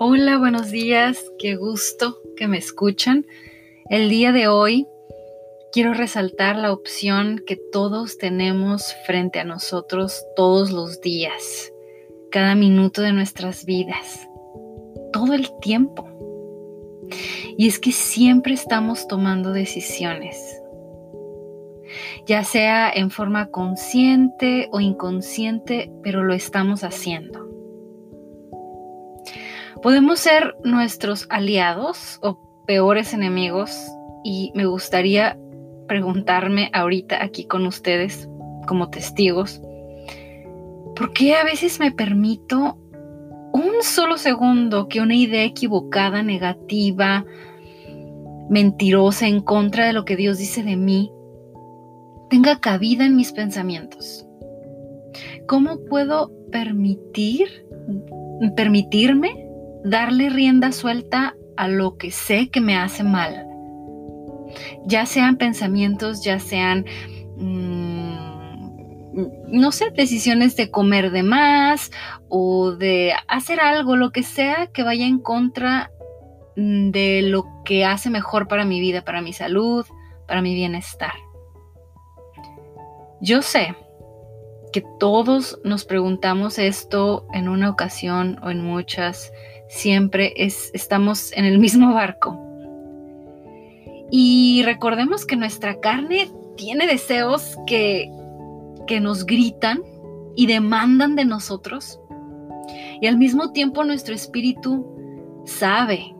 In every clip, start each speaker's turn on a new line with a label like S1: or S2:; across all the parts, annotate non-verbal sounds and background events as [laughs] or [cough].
S1: Hola, buenos días, qué gusto que me escuchan. El día de hoy quiero resaltar la opción que todos tenemos frente a nosotros todos los días, cada minuto de nuestras vidas, todo el tiempo. Y es que siempre estamos tomando decisiones, ya sea en forma consciente o inconsciente, pero lo estamos haciendo. Podemos ser nuestros aliados o peores enemigos y me gustaría preguntarme ahorita aquí con ustedes como testigos, ¿por qué a veces me permito un solo segundo que una idea equivocada, negativa, mentirosa en contra de lo que Dios dice de mí, tenga cabida en mis pensamientos? ¿Cómo puedo permitir, permitirme darle rienda suelta a lo que sé que me hace mal. Ya sean pensamientos, ya sean, mm, no sé, decisiones de comer de más o de hacer algo, lo que sea que vaya en contra mm, de lo que hace mejor para mi vida, para mi salud, para mi bienestar. Yo sé que todos nos preguntamos esto en una ocasión o en muchas siempre es, estamos en el mismo barco. Y recordemos que nuestra carne tiene deseos que, que nos gritan y demandan de nosotros. Y al mismo tiempo nuestro espíritu sabe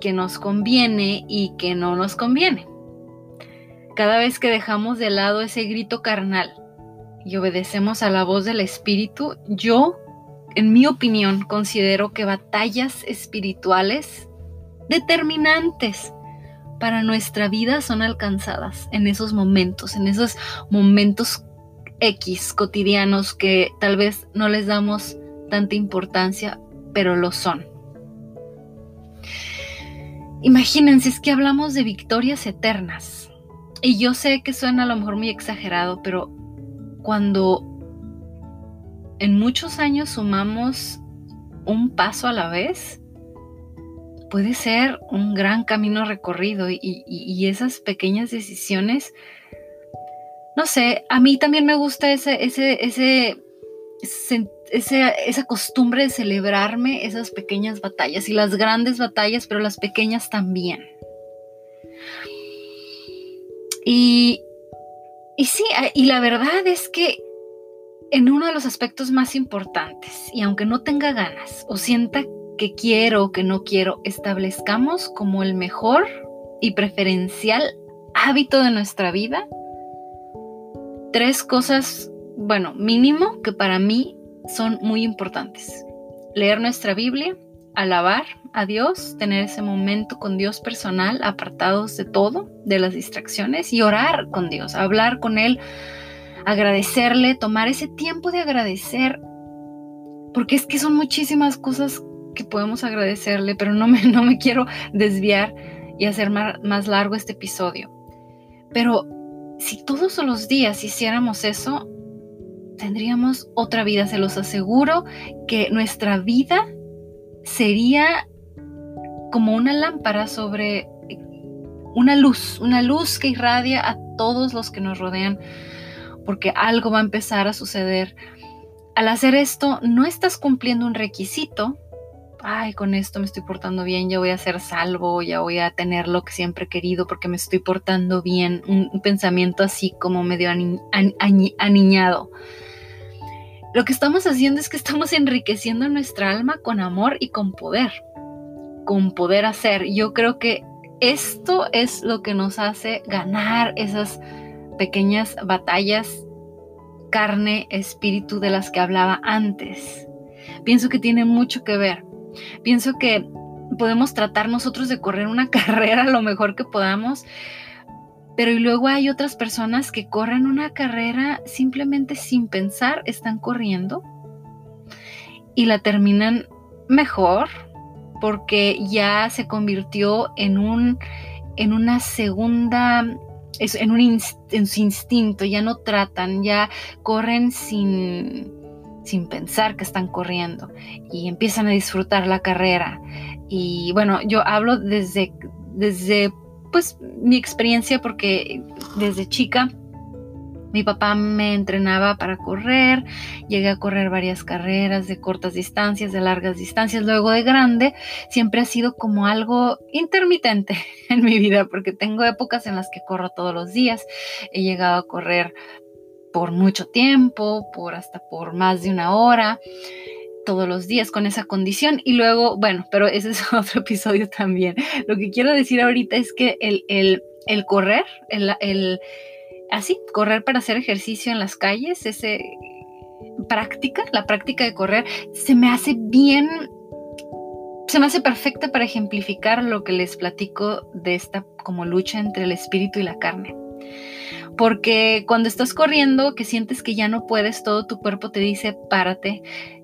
S1: que nos conviene y que no nos conviene. Cada vez que dejamos de lado ese grito carnal y obedecemos a la voz del espíritu, yo en mi opinión, considero que batallas espirituales determinantes para nuestra vida son alcanzadas en esos momentos, en esos momentos X cotidianos que tal vez no les damos tanta importancia, pero lo son. Imagínense, es que hablamos de victorias eternas. Y yo sé que suena a lo mejor muy exagerado, pero cuando en muchos años sumamos un paso a la vez, puede ser un gran camino recorrido y, esas pequeñas decisiones, no sé, a mí también me gusta ese, ese, ese, esa costumbre de celebrarme esas pequeñas batallas y las grandes batallas, pero las pequeñas también. Y, y sí, y la verdad es que en uno de los aspectos más importantes y aunque no tenga ganas o sienta que quiero o que no quiero, establezcamos como el mejor y preferencial hábito de nuestra vida tres cosas, bueno, mínimo que para mí son muy importantes. Leer nuestra Biblia, alabar a Dios, tener ese momento con Dios personal, apartados de todo, de las distracciones y orar con Dios, hablar con Él agradecerle, tomar ese tiempo de agradecer, porque es que son muchísimas cosas que podemos agradecerle, pero no me, [laughs] no me quiero desviar y hacer más, más largo este episodio. Pero si todos los días hiciéramos eso, tendríamos otra vida, se los aseguro que nuestra vida sería como una lámpara sobre una luz, una luz que irradia a todos los que nos rodean porque algo va a empezar a suceder. Al hacer esto, no estás cumpliendo un requisito. Ay, con esto me estoy portando bien, ya voy a ser salvo, ya voy a tener lo que siempre he querido porque me estoy portando bien. Un, pensamiento así como medio aniñado. Lo que estamos haciendo es que estamos enriqueciendo nuestra alma con amor y con poder. Con poder hacer. Yo creo que esto es lo que nos hace ganar esas pequeñas batallas carne, espíritu de las que hablaba antes. Pienso que tiene mucho que ver. Pienso que podemos tratar nosotros de correr una [laughs] carrera lo mejor que podamos, pero y luego hay otras personas que corren una carrera simplemente sin pensar, están corriendo y la terminan mejor porque ya se convirtió en un en una segunda en, un en su instinto, ya no tratan, ya corren sin, sin pensar que están corriendo y empiezan a disfrutar la carrera. Y bueno, yo hablo desde, desde pues mi experiencia porque desde chica mi papá me entrenaba para correr, llegué a correr varias carreras de cortas distancias, de largas distancias, luego de grande, siempre ha sido como algo intermitente [laughs] en mi vida, porque tengo épocas en las que corro todos los días, he llegado a correr por mucho tiempo, por hasta por más de una hora todos los días con esa condición y luego, bueno, pero ese es [laughs] otro episodio también. Lo que quiero decir ahorita es que el, el correr, el, el, así, correr para hacer ejercicio en las calles, ese práctica, la práctica de correr, se me hace bien, se me hace perfecta para ejemplificar lo que les platico de esta como lucha entre el espíritu y la carne. Porque cuando estás corriendo, que sientes que ya no puedes, todo tu cuerpo te dice, párate,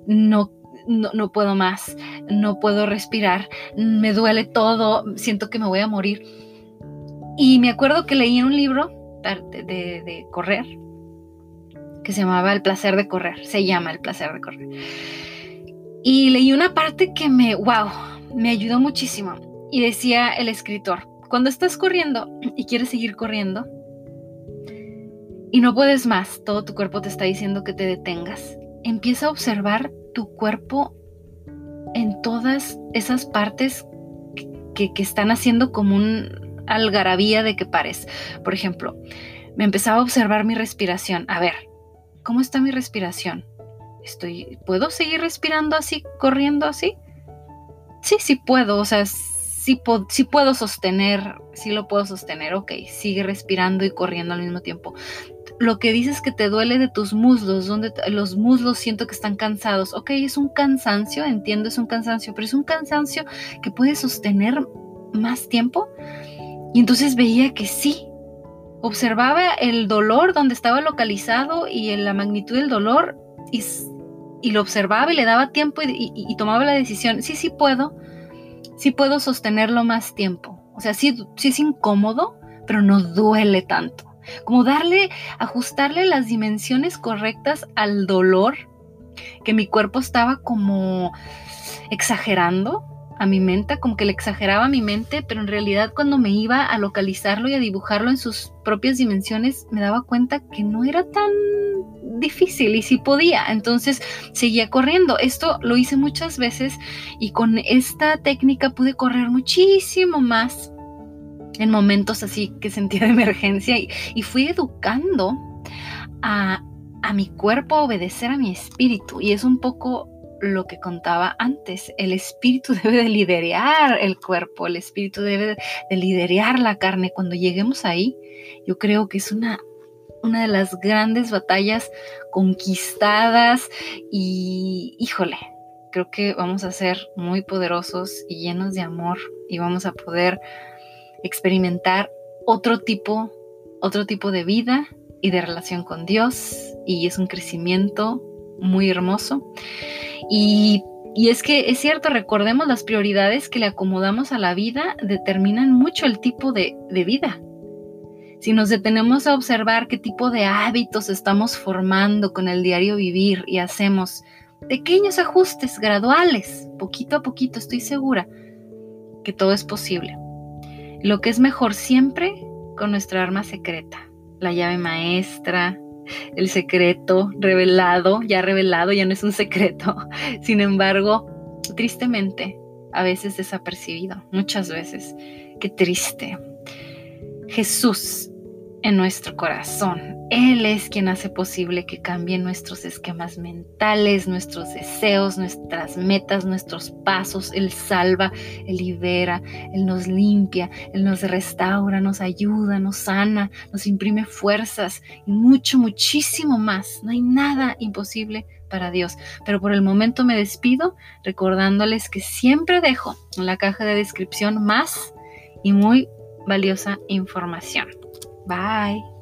S1: no no, no, puedo más, no puedo respirar, me duele todo, siento que me voy a morir. Y me acuerdo que leí en un libro de, correr, que se llamaba El placer de correr, se llama El placer de correr. Y leí una parte que me, wow, me ayudó muchísimo. Y decía el escritor, cuando estás corriendo y quieres seguir corriendo y no puedes más, todo tu cuerpo te está diciendo que te detengas, empieza a observar tu cuerpo en todas esas partes que, están haciendo como un, algarabía de que pares. Por ejemplo, me empezaba a observar mi respiración. A ver, ¿cómo está mi respiración? Estoy, ¿puedo seguir respirando así, corriendo así? Sí, sí puedo, o sea, sí, puedo sostener, sí lo puedo sostener, ok, sigue respirando y corriendo al mismo tiempo. Lo que dices que te duele de tus muslos, donde los muslos siento que están cansados, ok, es un cansancio, entiendo, es un cansancio, pero es un cansancio que puede sostener más tiempo. Y entonces veía que sí. Observaba el dolor donde estaba localizado y la magnitud del dolor y, lo observaba y le daba tiempo y, tomaba la decisión. Sí, sí puedo. Sí puedo sostenerlo más tiempo. O sea, sí, sí es incómodo, pero no duele tanto. Como darle, ajustarle las dimensiones correctas al dolor que mi cuerpo estaba como exagerando a mi mente, como que le exageraba a mi mente, pero en realidad cuando me iba a localizarlo y a dibujarlo en sus propias dimensiones, me daba cuenta que no era tan difícil y sí podía. Entonces seguía corriendo. Esto lo hice muchas veces y con esta técnica pude correr muchísimo más en momentos así que sentía de emergencia y, fui educando a, a mi cuerpo a obedecer a mi espíritu y es un poco lo que contaba antes, el espíritu [laughs] debe de liderar el cuerpo, el espíritu debe de liderar la carne. Cuando lleguemos ahí, yo creo que es una, una de las grandes batallas conquistadas y, híjole, creo que vamos a ser muy poderosos y llenos de amor y vamos a poder experimentar otro tipo, otro tipo de vida y de relación con Dios y es un crecimiento muy hermoso. Y, es que es cierto, recordemos las prioridades que le acomodamos a la vida determinan mucho el tipo de, de vida. Si nos detenemos a observar qué tipo de hábitos estamos formando con el diario vivir y hacemos pequeños ajustes graduales, poquito a poquito, estoy segura que todo es posible. Lo que es mejor siempre con nuestra arma secreta, la llave maestra, el secreto revelado, ya revelado, ya no es un secreto. [laughs] Sin embargo, tristemente, a veces desapercibido, muchas veces. Qué triste. Jesús en nuestro corazón. Él es quien hace posible que cambien nuestros esquemas mentales, nuestros deseos, nuestras metas, nuestros pasos. Él salva, Él libera, Él nos limpia, Él nos restaura, nos ayuda, nos sana, nos imprime fuerzas y mucho, muchísimo más. No hay nada imposible para Dios. Pero por el momento me despido recordándoles que siempre dejo en la caja de descripción más y muy valiosa información. Bye.